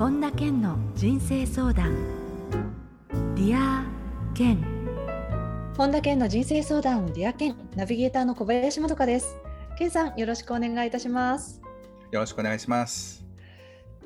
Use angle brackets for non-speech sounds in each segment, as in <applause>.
本田健の人生相談。ディア健。本田健の人生相談ディア健。ナビゲーターの小林まどかです。健さんよろしくお願いいたします。よろしくお願いします。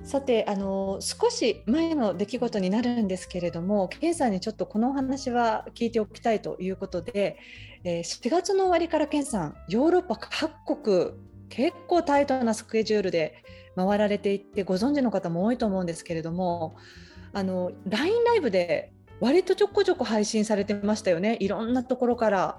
さてあの少し前の出来事になるんですけれども健さんにちょっとこのお話は聞いておきたいということで、えー、4月の終わりから健さんヨーロッパ各国結構タイトなスケジュールで回られていってご存知の方も多いと思うんですけれどもあの LINE ライブで割とちょこちょこ配信されてましたよねいろんなところから。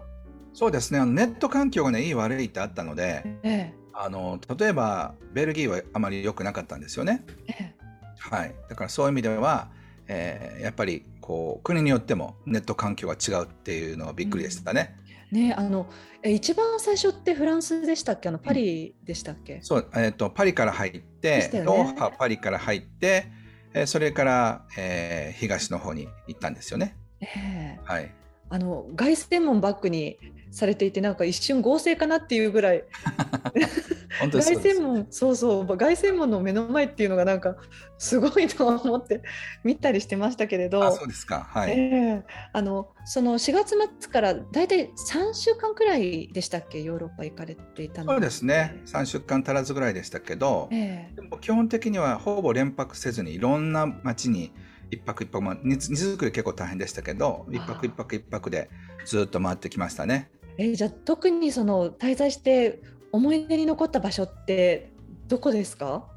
そうですねネット環境がねいい悪いってあったので、ええ、あの例えばベルギーはあまり良くなかったんですよね。え、はい、だからそういう意味では、えー、やっぱりこう国によってもネット環境が違うっていうのはびっくりでしたね。うん、ねあの一番最初ってフランスでしたっけ？あのパリでしたっけ、うん、そう、えーと、パリから入って、ね、ローハパリから入って、えー、それから、えー、東の方に行ったんですよね。えー、はい。あの凱旋門バックにされていてなんか一瞬合成かなっていうぐらい <laughs> 凱旋門そうそう凱旋門の目の前っていうのがなんかすごいと思って見たりしてましたけれどあそうですか。はい、えー、あのその4月末から大体3週間くらいでしたっけ？ヨーロッパ行かれていたの。そうですね。3週間足らずぐらいでしたけど、えー、でも基本的にはほぼ連泊せずにいろんな街に一泊一泊、まあ、荷造り結構大変でしたけど一泊一泊一泊でずっと回ってきましたね。えー、じゃあ特にその滞在して思い出に残った場所ってどこですか？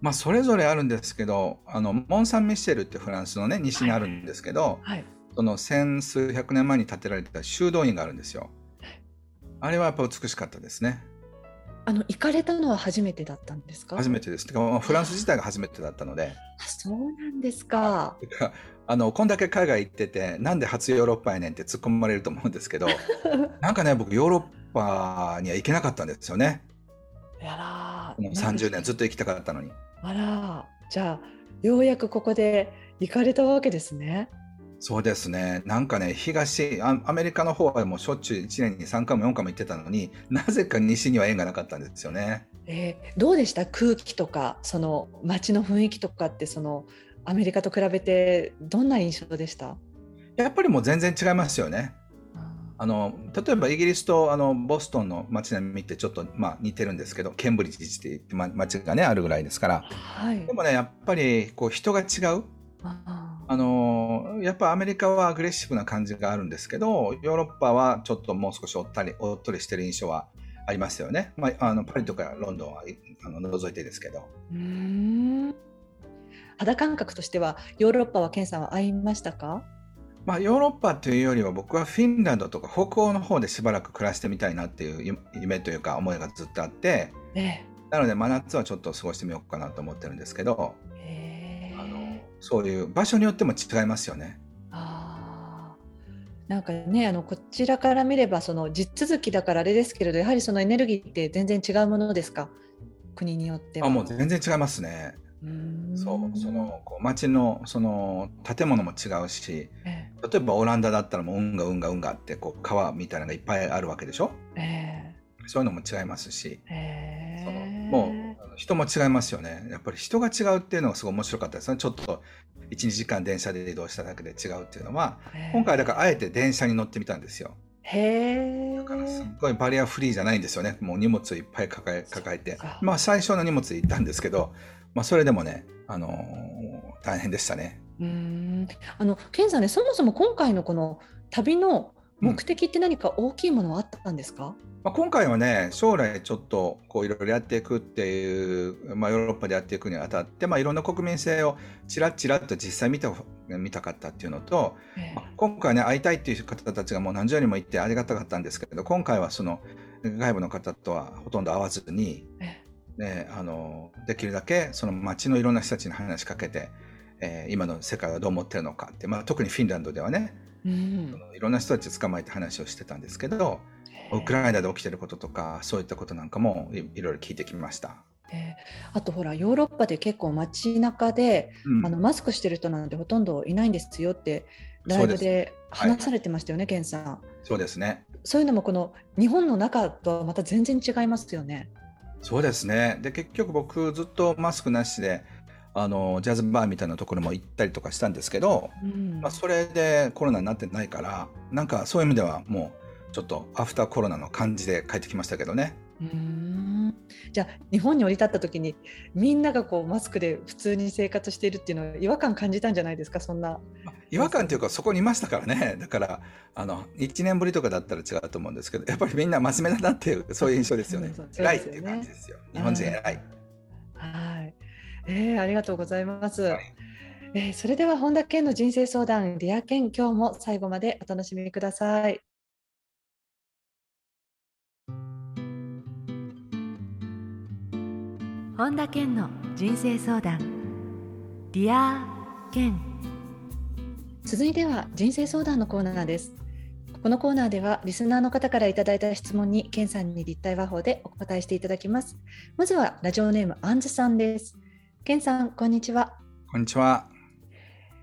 まあ、それぞれあるんですけどあのモン・サン・ミッシェルってフランスの、ね、西にあるんですけど、はいはい、その千数百年前に建てられた修道院があるんですよ。あれはやっぱ美しかったですね。あの行かれたのは初めてだったんですか？初めてです。てかフランス自体が初めてだったので。あそうなんですか。<laughs> あのこんだけ海外行っててなんで初ヨーロッパやねんって突っ込まれると思うんですけど <laughs> なんかね僕ヨーロッパには行けなかったんですよね。やら30年ずっと行きたかったのに。あらじゃあようやくここで行かれたわけですね。そうですね。なんかね、東、アメリカの方はもうしょっちゅう1年に3回も4回も行ってたのになぜか西には縁がなかったんですよね。えー、どうでした？空気とか、その街の雰囲気とかって、そのアメリカと比べてどんな印象でした？やっぱりもう全然違いますよね。あの例えばイギリスとあのボストンの街並みってちょっと、まあ、似てるんですけどケンブリッジっていう街がねあるぐらいですから、はい、でもねやっぱりこう人が違う。あのやっぱアメリカはアグレッシブな感じがあるんですけどヨーロッパはちょっともう少しおったりおっとりしてる印象はありますよね、まあ、あのパリとかロンドンはあの除いてですけど。うん。肌感覚としてはヨーロッパはケンさんは合いましたか？まあ、ヨーロッパというよりは僕はフィンランドとか北欧の方でしばらく暮らしてみたいなっていう夢というか思いがずっとあって、えなので真夏はちょっと過ごしてみようかなと思ってるんですけど、あのそういう場所によっても違いますよね。あなんかねあのこちらから見ればその地続きだからあれですけれどやはりそのエネルギーって全然違うものですか？国によっては。あもう全然違いますね。そうそのこう街のその建物も違うし、ええ、例えばオランダだったらもう運河運河運河ってこう川みたいなのがいっぱいあるわけでしょ、えー、そういうのも違いますし、えー、そのもう人も違いますよね。やっぱり人が違うっていうのがすごい面白かったですね。ちょっと12時間電車で移動しただけで違うっていうのは、えー、今回だからあえて電車に乗ってみたんですよ。へだからすっごいバリアフリーじゃないんですよね。もう荷物いっぱい抱え抱えて。まあ最初の荷物で行ったんですけどまあ、それでもね、あのー、大変でしたね。うん。あの健さんねそもそも今回のこの旅の目的って何か大きいものはあったんですか、うん、まあ、今回はね将来ちょっとこういろいろやっていくっていう、まあ、ヨーロッパでやっていくにあたって、まあ、いろんな国民性をちらちらっと実際見た見たかったっていうのと、えー、まあ、今回ね会いたいっていう方たちがもう何十人もいてありがたかったんですけど今回はその外部の方とはほとんど会わずに。えーね、あのできるだけその街のいろんな人たちに話しかけて、えー、今の世界はどう思ってるのかって、まあ、特にフィンランドではね、うん、いろんな人たち捕まえて話をしてたんですけどウクライナで起きてることとかそういったことなんかもいろいろ聞いてきました。えー、あとほらヨーロッパで結構街中で、うん、あのマスクしてる人なんてほとんどいないんですよってライブで話されてましたよね、健、はい、さん。そうですね。そういうのもこの日本の中とはまた全然違いますよね。そうですね。で、結局僕ずっとマスクなしであのジャズバーみたいなところも行ったりとかしたんですけど、うん、まあ、それでコロナになってないからなんかそういう意味ではもうちょっとアフターコロナの感じで帰ってきましたけどね。うん。じゃあ日本に降り立った時にみんながこうマスクで普通に生活しているっていうのは違和感感じたんじゃないですか？そんな。違和感っていうかそこにいましたからね。だからあの1年ぶりとかだったら違うと思うんですけどやっぱりみんな真面目だなっていうそういう印象ですよね。偉いっていう感じですよ。日本人偉いえー、ありがとうございます。はい、えー、それでは本田健の人生相談リア健今日も最後までお楽しみください。本田健の人生相談ディア健続いては人生相談のコーナーです。このコーナーではリスナーの方からいただいた質問に健さんに立体話法でお答えしていただきます。まずはラジオネームアンズさんです。ケンさん、こんにちは。こんにちは。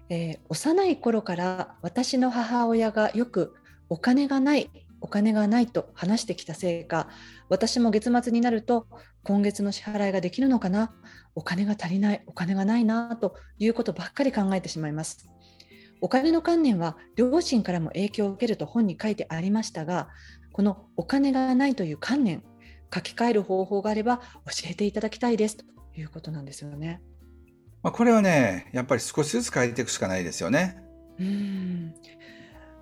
えー、幼い頃から私の母親がよくお金がない、お金がないと話してきたせいか、私も月末になると今月の支払いができるのかな、お金が足りない、お金がないなということばっかり考えてしまいます。お金の観念は両親からも影響を受けると本に書いてありましたが、このお金がないという観念、書き換える方法があれば教えていただきたいですということなんですよね。まあ、これはね、やっぱり少しずつ変えていくしかないですよね。うん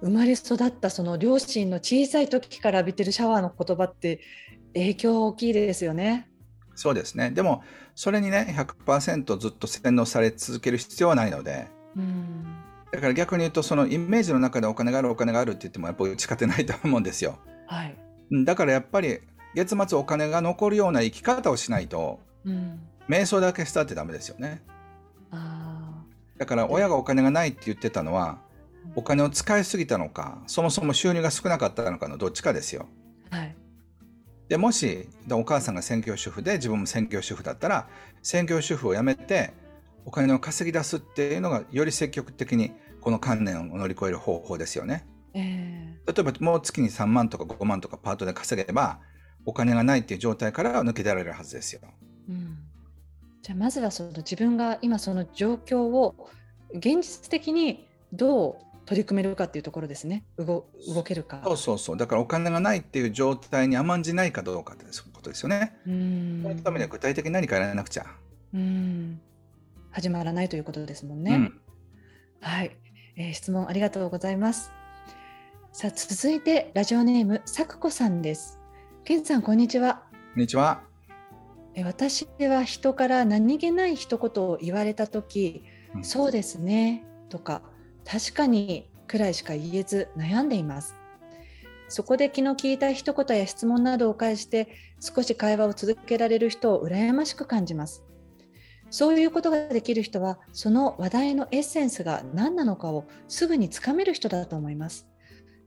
生まれ育ったその両親の小さい時から浴びてるシャワーの言葉って影響大きいですよね。そうですね。でもそれにね100%ずっと洗脳され続ける必要はないので。うんだから逆に言うとそのイメージの中でお金があるお金があるって言ってもやっぱり打ち勝てないと思うんですよ。はい、だからやっぱり月末お金が残るような生き方をしないと、うん、瞑想だけしたってダメですよね。だから親がお金がないって言ってたのはお金を使いすぎたのかそもそも収入が少なかったのかのどっちかですよ。はい、でもしお母さんが専業主婦で自分も専業主婦だったら専業主婦を辞めてお金を稼ぎ出すっていうのがより積極的にこの観念を乗り越える方法ですよね。えー、例えばもう月に3万とか5万とかパートで稼げばお金がないっていう状態から抜け出られるはずですよ。うんじゃあまずはその自分が今その状況を現実的にどう取り組めるかっていうところですね。動動けるか。そうそうそう。だからお金がないっていう状態に甘んじないかどうかっていうことですよね。うん。そのためには具体的に何かやらなくちゃ。うん。始まらないということですもんね、うん、はい、えー、質問ありがとうございます。さあ続いてラジオネームさくこさんです。けんさんこんにちは。こんにちは私は人から何気ない一言を言われた時、うん、そうですねとか確かにくらいしか言えず悩んでいます。そこで昨日聞いた一言や質問などを返して少し会話を続けられる人を羨ましく感じます。そういうことができる人はその話題のエッセンスが何なのかをすぐにつかめる人だと思います。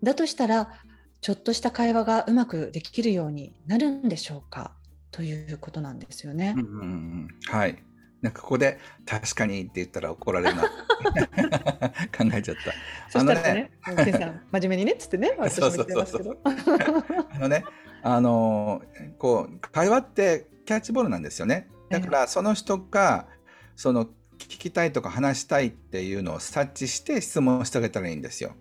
だとしたらちょっとした会話がうまくできるようになるんでしょうか？ということなんですよね。うんうんうん、はい。なんかここで確かにって言ったら怒られるな <laughs> 考えちゃった。そしたらね、あのねさん真面目にねっつってね、<laughs> 私も言ってますけど。あのね、あのこう会話ってキャッチボールなんですよね。だからその人がその聞きたいとか話したいっていうのを察知して質問してあげたらいいんですよ。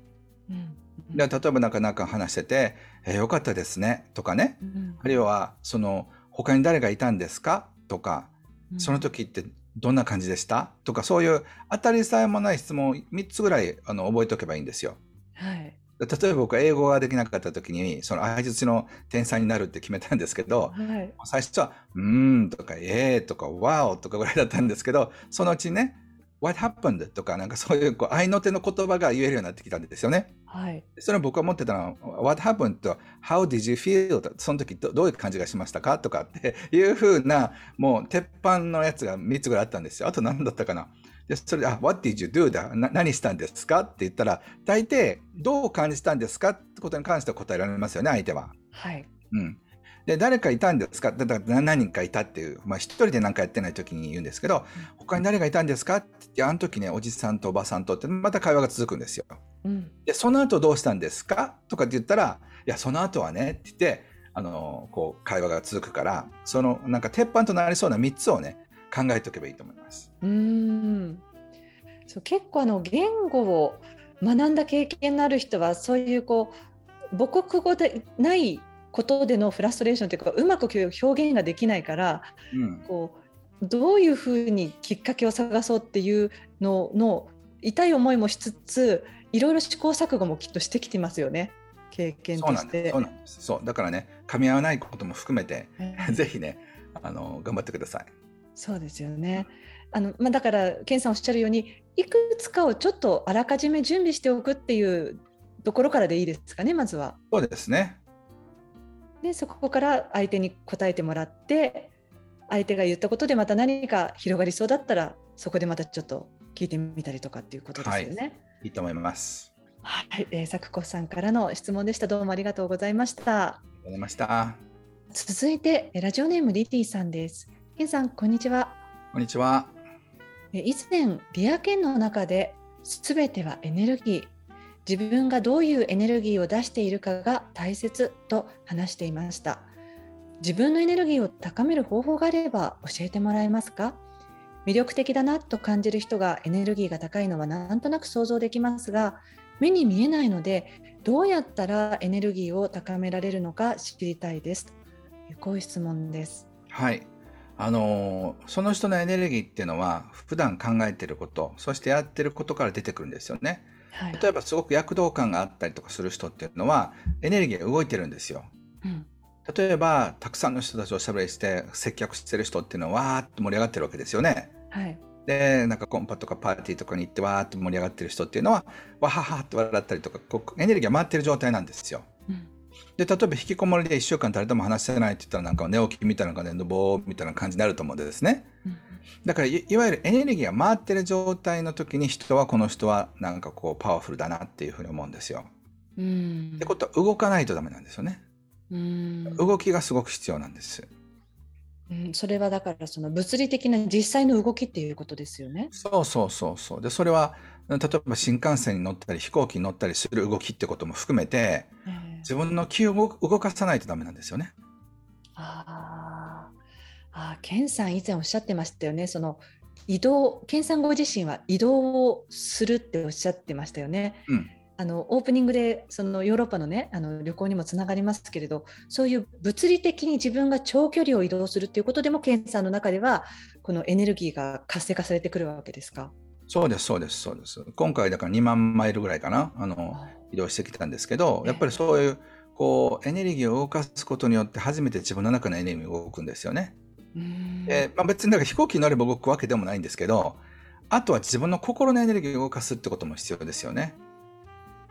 うんで例えばなかなか話してて「えー、よかったですね」とかね、うん、あるいはその他に誰がいたんですか？とか、その時ってどんな感じでした？とか、そういう当たりさえもない質問を3つぐらいあの覚えておけばいいんですよ。はい。例えば僕は英語ができなかった時に、その相槌の天才になるって決めたんですけど、はい、最初は、うーんとか、えーとか、わおとかぐらいだったんですけど、そのうちね、What happened? とか、なんかそういうこう合いの手の言葉が言えるようになってきたんですよね。はい。それは僕が思ってたのは、What happened? と How did you feel? その時どどういう感じがしましたか？とかっていうふうな、もう鉄板のやつが3つぐらいあったんですよ。あと何だったかな？で、それで、あ、What did you do? だな。何したんですか？って言ったら、大抵、どう感じたんですか？ってことに関しては答えられますよね、相手は。はい。うん。で、誰かいたんですか？だから何人かいたっていう、まあ一人で何かやってない時に言うんですけど、他に誰がいたんですか？って言って、あの時ね、おじさんとおばさんとってまた会話が続くんですよ。うん、で、その後どうしたんですか？とかって言ったら、いや、その後はねって言って、あの、こう、会話が続くから、その、なんか鉄板となりそうな3つをね、考えておけばいいと思います。うん。そう結構あの言語を学んだ経験のある人はそういうこう母国語でないことでのフラストレーションというかうまく表現ができないから、うん、こうどういうふうにきっかけを探そうっていうのの痛い思いもしつついろいろ試行錯誤もきっとしてきてますよね。経験として。そうなんです。そうだからね噛み合わないことも含めて、ぜひねあの頑張ってください。そうですよね。あの、まあ、だから健さんおっしゃるようにいくつかをちょっとあらかじめ準備しておくっていうところからでいいですかねまずは。そうですねでそこから相手に答えてもらって相手が言ったことでまた何か広がりそうだったらそこでまたちょっと聞いてみたりとかっていうことですよね。はい、いいと思います。はい、えー、作子さんからの質問でした。どうもありがとうございました。ありがとうございました。続いてラジオネームリティさんです。ケンさんこんにちは。こんにちは。以前リアンの中で全てはエネルギー。自分がどういうエネルギーを出しているかが大切と話していました。自分のエネルギーを高める方法があれば教えてもらえますか？魅力的だなと感じる人がエネルギーが高いのはなんとなく想像できますが目に見えないのでどうやったらエネルギーを高められるのか知りたいですというこういう質問です。はいあのその人のエネルギーっていうのは普段考えてることそしてやってることから出てくるんですよね。はい、例えばすごく躍動感があったりとかする人っていうのはエネルギーが動いてるんですよ。うん例えばたくさんの人たちをしゃべりして接客してる人っていうのはわーっと盛り上がってるわけですよね。はい、でなんかコンパとかパーティーとかに行ってわーっと盛り上がってる人っていうのはわははって笑ったりとかこうエネルギーが回ってる状態なんですよ。うん、で例えば引きこもりで1週間誰とも話してないって言ったらなんか寝起きみたいな感じでぼーみたいな感じになると思うんですね。うん、だからいわゆるエネルギーが回ってる状態の時に人はこの人はなんかこうパワフルだなっていうふうに思うんですよ。うん、ってことは動かないとダメなんですよね。うん動きがすごく必要なんです。うん、それはだからその物理的な実際の動きっていうことですよね。そうそうそうそう。でそれは例えば新幹線に乗ったり飛行機に乗ったりする動きってことも含めて、えー、自分の気を動かさないとダメなんですよね。ああ、ケンさん以前おっしゃってましたよね。その移動、ケンさんご自身は移動をするっておっしゃってましたよね。うんあのオープニングでそのヨーロッパのねあの旅行にもつながりますけれどそういう物理的に自分が長距離を移動するっていうことでもケンさんの中ではこのエネルギーが活性化されてくるわけですか？そうですそうですそうです。今回だから2万マイルぐらいかな。あの移動してきたんですけどやっぱりそういうこうエネルギーを動かすことによって初めて自分の中のエネルギーが動くんですよね。でまあ、別になんか飛行機に乗れば動くわけでもないんですけどあとは自分の心のエネルギーを動かすってことも必要ですよね。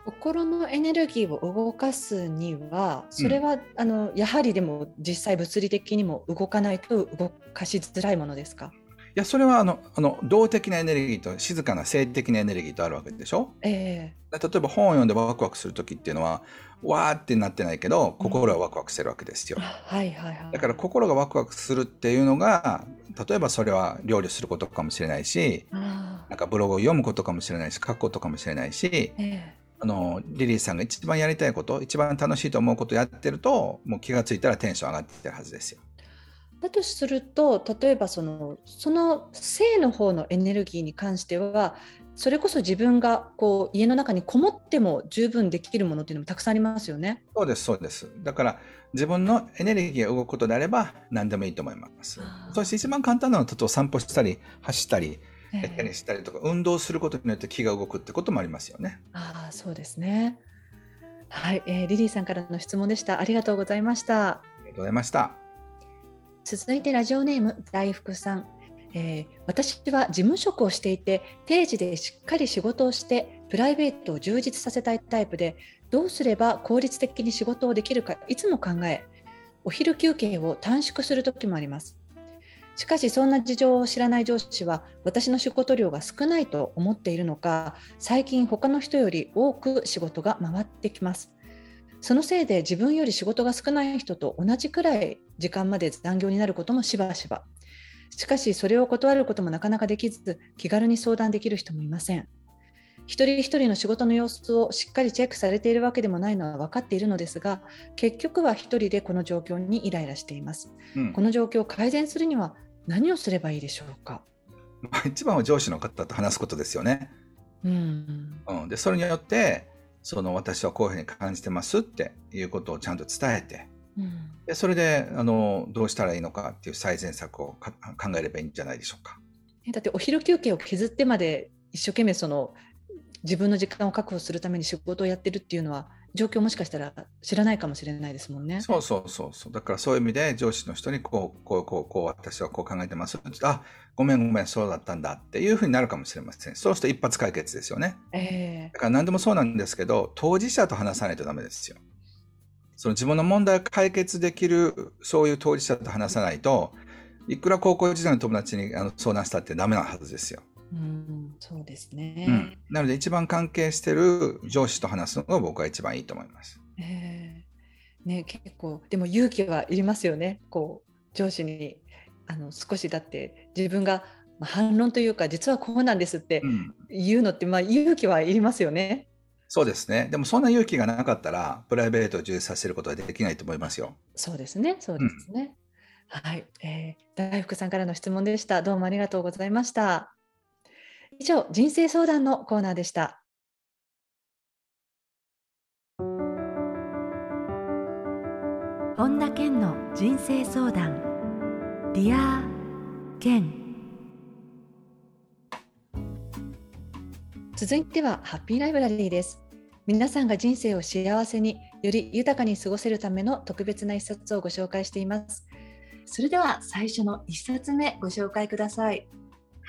心のエネルギーを動かすにはそれは、うん、あのやはりでも実際物理的にも動かないと動かしづらいものですか？いやそれはあのあの動的なエネルギーと静かな静的なエネルギーとあるわけでしょ、えー、例えば本を読んでワクワクする時っていうのはわーってなってないけど心はワクワクしてるわけですよ、うん、はいはいはい、だから心がワクワクするっていうのが例えばそれは料理することかもしれないしなんかブログを読むことかもしれないし書くことかもしれないし、えーあのリリーさんが一番やりたいこと一番楽しいと思うことやってるともう気が付いたらテンション上がってるはずですよ。だとすると例えばそのその性の方のエネルギーに関してはそれこそ自分がこう家の中にこもっても十分できるものっていうのもたくさんありますよね。そうですそうです。だから自分のエネルギーが動くことであれば何でもいいと思います。そして一番簡単なのは例えば散歩したり走ったりテニスしたりとか、運動することによって気が動くってこともありますよね。ああ、そうですね。はい、えー、リリーさんからの質問でした。ありがとうございました。ありがとうございました。続いてラジオネーム大福さん。えー、私は事務職をしていて定時でしっかり仕事をしてプライベートを充実させたいタイプでどうすれば効率的に仕事をできるかいつも考えお昼休憩を短縮する時もありますしかしそんな事情を知らない上司は私の仕事量が少ないと思っているのか最近他の人より多く仕事が回ってきますそのせいで自分より仕事が少ない人と同じくらい時間まで残業になることもしばしば。しかしそれを断ることもなかなかできず気軽に相談できる人もいません。一人一人の仕事の様子をしっかりチェックされているわけでもないのは分かっているのですが結局は一人でこの状況にイライラしています、うん、この状況を改善するには何をすればいいでしょうか？まあ、一番は上司の方と話すことですよね。うん、うん、でそれによってその私はこういうふうに感じてますっていうことをちゃんと伝えて、うん、でそれであのどうしたらいいのかっていう最善策を考えればいいんじゃないでしょうか。だってお昼休憩を削ってまで一生懸命その自分の時間を確保するために仕事をやってるっていうのは状況もしかしたら知らないかもしれないですもんね。そうそうそうそう。だからそういう意味で上司の人にこう、こう、こう、こう、私はこう考えてますあ、ごめんごめん、そうだったんだっていうふうになるかもしれません。そうすると一発解決ですよね。えー、だから何でもそうなんですけど、当事者と話さないとダメですよ。その自分の問題を解決できる、そういう当事者と話さないと、いくら高校時代の友達にあの相談したってダメなはずですよ。うん、そうですね、うん、なので一番関係してる上司と話すのが僕は一番いいと思います。えー、ね結構でも勇気はいりますよね。こう上司にあの少しだって自分が反論というか実はこうなんですって言うのって、まあ勇気はいりますよね。そうですね。でもそんな勇気がなかったらプライベートを充実させることはできないと思いますよ。そうですね。そうですね。はい、えー、大福さんからの質問でした。どうもありがとうございました。以上、人生相談のコーナーでした。本田健の人生相談。ディア健。続いてはハッピーライブラリーです。皆さんが人生を幸せにより豊かに過ごせるための特別な一冊をご紹介しています。それでは最初の一冊目ご紹介ください。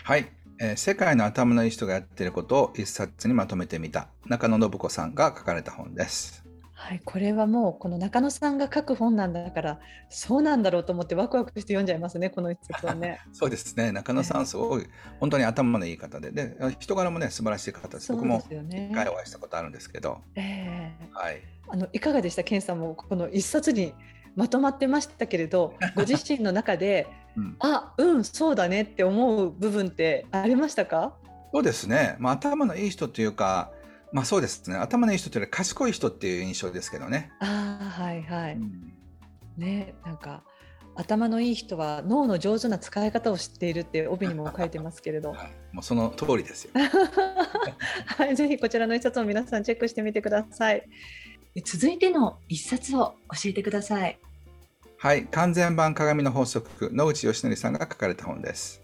はい、えー、世界の頭のいい人がやっていることを一冊にまとめてみた中野信子さんが書かれた本です。はい、これはもうこの中野さんが書く本なんだからそうなんだろうと思ってワクワクして読んじゃいますねこの一冊はね。<laughs> そうですね中野さんすごい本当に頭のいい方でで人柄もね素晴らしい方です。僕も一回お会いしたことあるんですけど。えー、はい。あのいかがでした？健さんもこの一冊にまとまってましたけれど <laughs> ご自身の中で、うん、あうんそうだねって思う部分ってありましたか？そうですね、まあ、頭のいい人というかまあそうですね頭のいい人というより賢い人っていう印象ですけどね。あはいはい。うん、ねなんか頭のいい人は脳の上手な使い方を知っているって帯にも書いてますけれど、<laughs> はい、もうその通りですよ。<laughs> はい、ぜひこちらの一冊を皆さんチェックしてみてください。続いての一冊を教えてください。はい、完全版鏡の法則、野口義則さんが書かれた本です。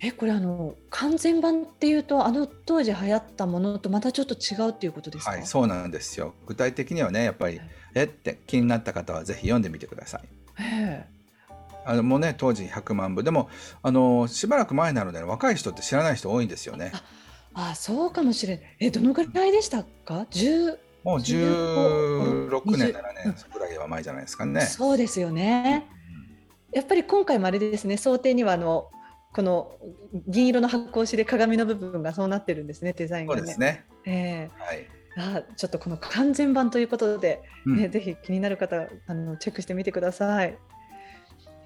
え、これあの完全版っていうとあの当時流行ったものとまたちょっと違うっていうことですか？はい、そうなんですよ。具体的にはね、やっぱり、えって気になった方はぜひ読んでみてください。えあのもうね当時100万部でもあのしばらく前なので、若い人って知らない人多いんですよね。ああそうかもしれない。えどのぐらいでしたか？十もう16年、7年ぐらいは前じゃないですかね。そうですよね。やっぱり今回もあれですね、想定にはあのこの銀色の発光紙で鏡の部分がそうなってるんですね、デザインが、ね。そうですね。えー、はい。あちょっとこの完全版ということで、ね、うん、ぜひ気になる方あのチェックしてみてください。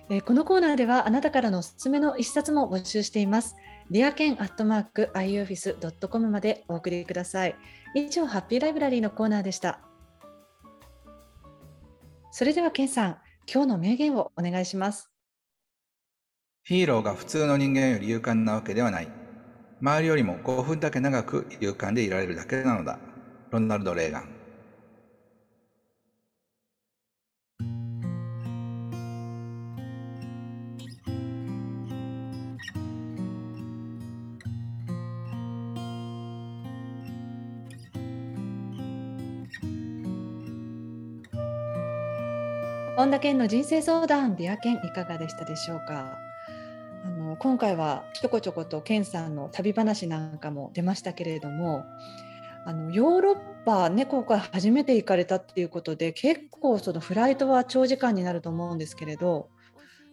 えー、このコーナーではあなたからのおすすめの一冊も募集しています。ディアケンアットマーク ioffice.com までお送りください。以上、ハッピーライブラリーのコーナーでした。それでは、ケンさん、今日の名言をお願いします。ヒーローが普通の人間より勇敢なわけではない。周りよりも5分だけ長く勇敢でいられるだけなのだ。ロナルド・レーガン。本田健の人生相談ディア健いかがでしたでしょうか？今回はちょこちょこと健さんの旅話なんかも出ましたけれどもあのヨーロッパね今回初めて行かれたっていうことで結構そのフライトは長時間になると思うんですけれど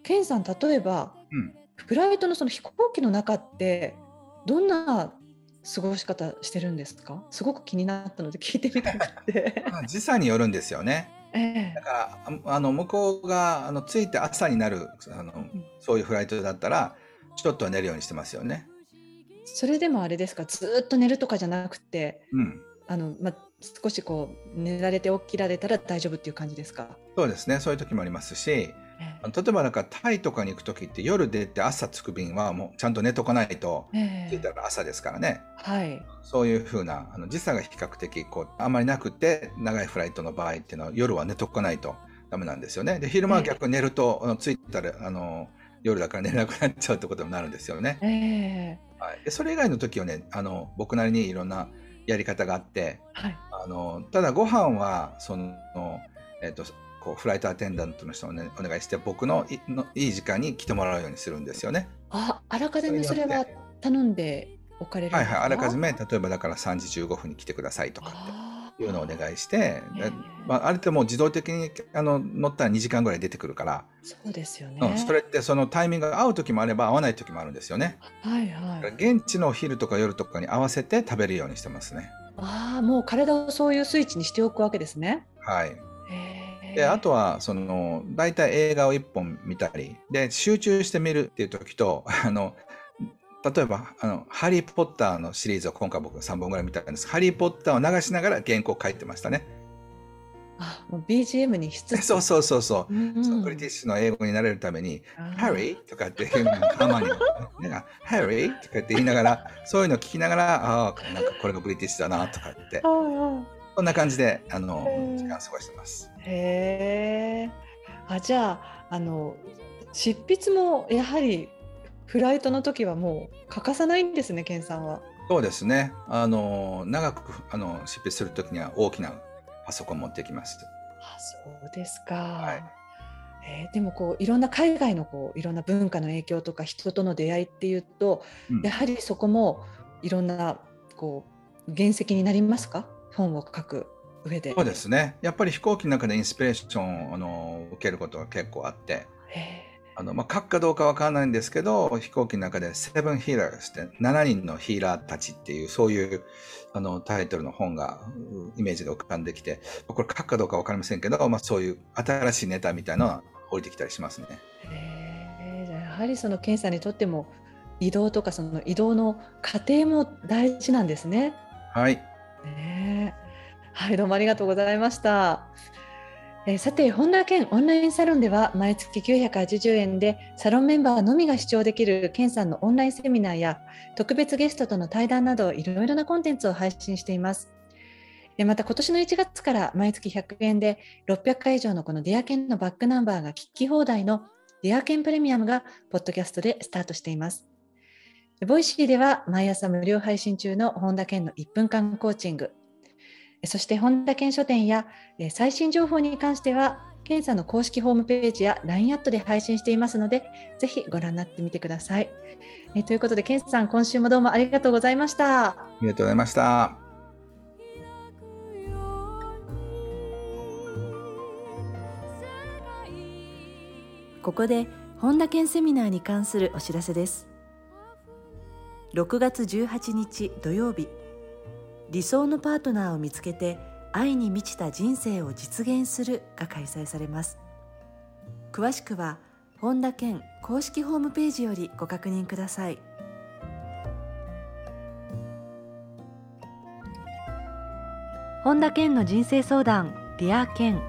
健さん例えば、うん、フライトのその飛行機の中ってどんな過ごし方してるんですか？すごく気になったので聞いてみたくて。<laughs> 時差によるんですよね。えー、だからあの向こうがあの着いて朝になるあの、そういうフライトだったらちょっとは寝るようにしてますよね。それでもあれですか？ずっと寝るとかじゃなくて、うん、あのま少しこう寝られて起きられたら大丈夫っていう感じですか？そうですね。そういう時もありますし例えばなんかタイとかに行く時って夜出て朝着く便はもうちゃんと寝とかないと、着いたら朝ですからね、はい、そういうふうなあの時差が比較的こうあんまりなくて長いフライトの場合っていうのは夜は寝とかないとダメなんですよね。で昼間は逆に寝ると、あの着いたらあの夜だから寝れなくなっちゃうってことになるんですよね。えー、はい、でそれ以外の時はねあの僕なりにいろんなやり方があって、はい、あのただご飯はその、えーとこうフライトアテンダントの人を、ね、お願いして僕のいのいい時間に来てもらうようにするんですよね。ああらかじめそれは頼んでおかれるはいはい。あらかじめ例えばだから3時15分に来てくださいとかっていうのをお願いして、まあ、あれってもう自動的にあの乗ったら2時間ぐらい出てくるからそうですよね、うん、それってそのタイミングが合う時もあれば合わない時もあるんですよね。はいはい、現地の昼とか夜とかに合わせて食べるようにしてますね。ああもう体をそういうスイッチにしておくわけですね。はい。であとはその大体映画を1本見たりで集中して見るっていう時とあの例えばあの「ハリー・ポッター」のシリーズを今回僕3本ぐらい見たんです「ハリー・ポッター」を流しながら原稿書いてましたね。あもう BGM に必そうそうそうそう、うんうん、そのブリティッシュの英語になれるために「ハリー」とかってハマに「<laughs> ハリー」とかって言いながらそういうのを聞きながらああなんかこれがブリティッシュだなとかって。こんな感じであの時間過ごしてます。へえ。あじゃああの執筆もやはりフライトの時はもう欠かさないんですね、ケンさんは。そうですね。あの長くあの執筆する時には大きなパソコン持ってきます。あ、そうですか。はい。えー、でもこういろんな海外のこういろんな文化の影響とか人との出会いっていうと、うん、やはりそこもいろんなこう原石になりますか？本を書く上で。そうですね。やっぱり飛行機の中でインスピレーションをあの受けることが結構あって。あのまあ、書くかどうかわからないんですけど飛行機の中で「セブンヒーラーズ」って7人のヒーラーたちっていうそういうあのタイトルの本がイメージで浮かんできてこれ書くかどうかわかりませんけど、まあ、そういう新しいネタみたいなのは降りてきたりしますね。やはりその検査にとっても移動とかその移動の過程も大事なんですね。はい。ねはい、どうもありがとうございました。え、さて、本田健オンラインサロンでは毎月980円でサロンメンバーのみが視聴できる健さんのオンラインセミナーや特別ゲストとの対談などいろいろなコンテンツを配信しています。また今年の1月から毎月100円で600回以上のこのディアケンのバックナンバーが聞き放題のディアケンプレミアムがポッドキャストでスタートしています。ボイシーでは毎朝無料配信中の本田健の1分間コーチング、そして本田健書店や最新情報に関しては、健さんの公式ホームページや LINE アットで配信していますので、ぜひご覧になってみてください。えということで、健さん、今週もどうもありがとうございました。ありがとうございました。ここで本田健セミナーに関するお知らせです。6月18日土曜日理想のパートナーを見つけて愛に満ちた人生を実現するが開催されます。詳しくは本田健公式ホームページよりご確認ください。本田健の人生相談ディア健。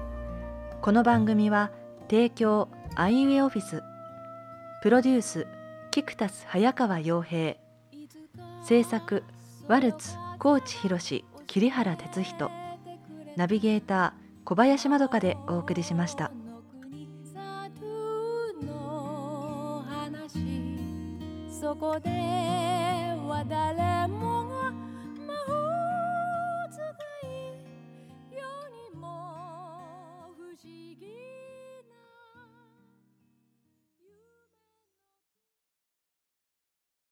この番組は提供アイウエオフィス。プロデュースキクタス早川洋平。制作ワルツ。高知博桐原哲人ナビゲーター小林まどかでお送りしました。